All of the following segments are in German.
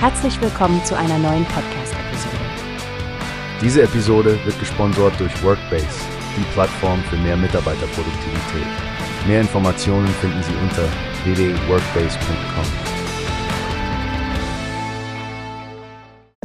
Herzlich willkommen zu einer neuen Podcast-Episode. Diese Episode wird gesponsert durch Workbase, die Plattform für mehr Mitarbeiterproduktivität. Mehr Informationen finden Sie unter www.workbase.com.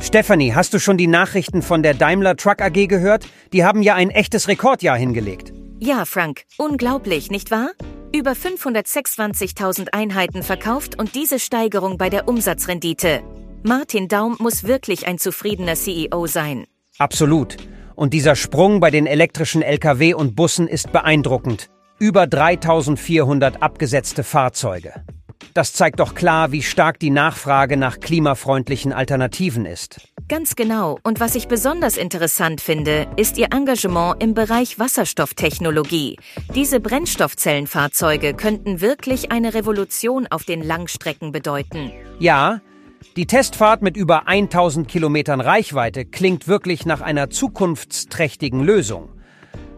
Stephanie, hast du schon die Nachrichten von der Daimler Truck AG gehört? Die haben ja ein echtes Rekordjahr hingelegt. Ja, Frank, unglaublich, nicht wahr? Über 526.000 Einheiten verkauft und diese Steigerung bei der Umsatzrendite. Martin Daum muss wirklich ein zufriedener CEO sein. Absolut. Und dieser Sprung bei den elektrischen Lkw und Bussen ist beeindruckend. Über 3400 abgesetzte Fahrzeuge. Das zeigt doch klar, wie stark die Nachfrage nach klimafreundlichen Alternativen ist. Ganz genau. Und was ich besonders interessant finde, ist Ihr Engagement im Bereich Wasserstofftechnologie. Diese Brennstoffzellenfahrzeuge könnten wirklich eine Revolution auf den Langstrecken bedeuten. Ja, die Testfahrt mit über 1000 Kilometern Reichweite klingt wirklich nach einer zukunftsträchtigen Lösung.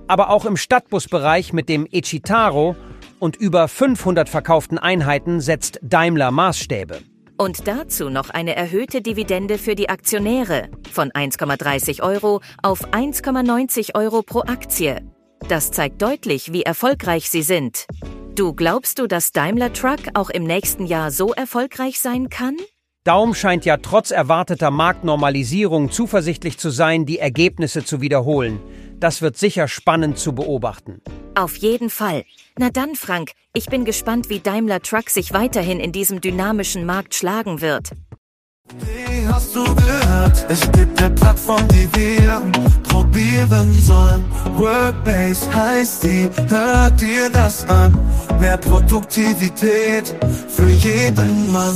Aber auch im Stadtbusbereich mit dem Echitaro und über 500 verkauften Einheiten setzt Daimler Maßstäbe. Und dazu noch eine erhöhte Dividende für die Aktionäre von 1,30 Euro auf 1,90 Euro pro Aktie. Das zeigt deutlich, wie erfolgreich sie sind. Du glaubst du, dass Daimler Truck auch im nächsten Jahr so erfolgreich sein kann? Daum scheint ja trotz erwarteter Marktnormalisierung zuversichtlich zu sein, die Ergebnisse zu wiederholen. Das wird sicher spannend zu beobachten. Auf jeden Fall. Na dann, Frank, ich bin gespannt, wie Daimler Truck sich weiterhin in diesem dynamischen Markt schlagen wird. Wie hast du gehört? Es gibt eine Plattform, die wir probieren sollen. Workbase heißt die, hört dir das an. Mehr Produktivität für jeden Mann.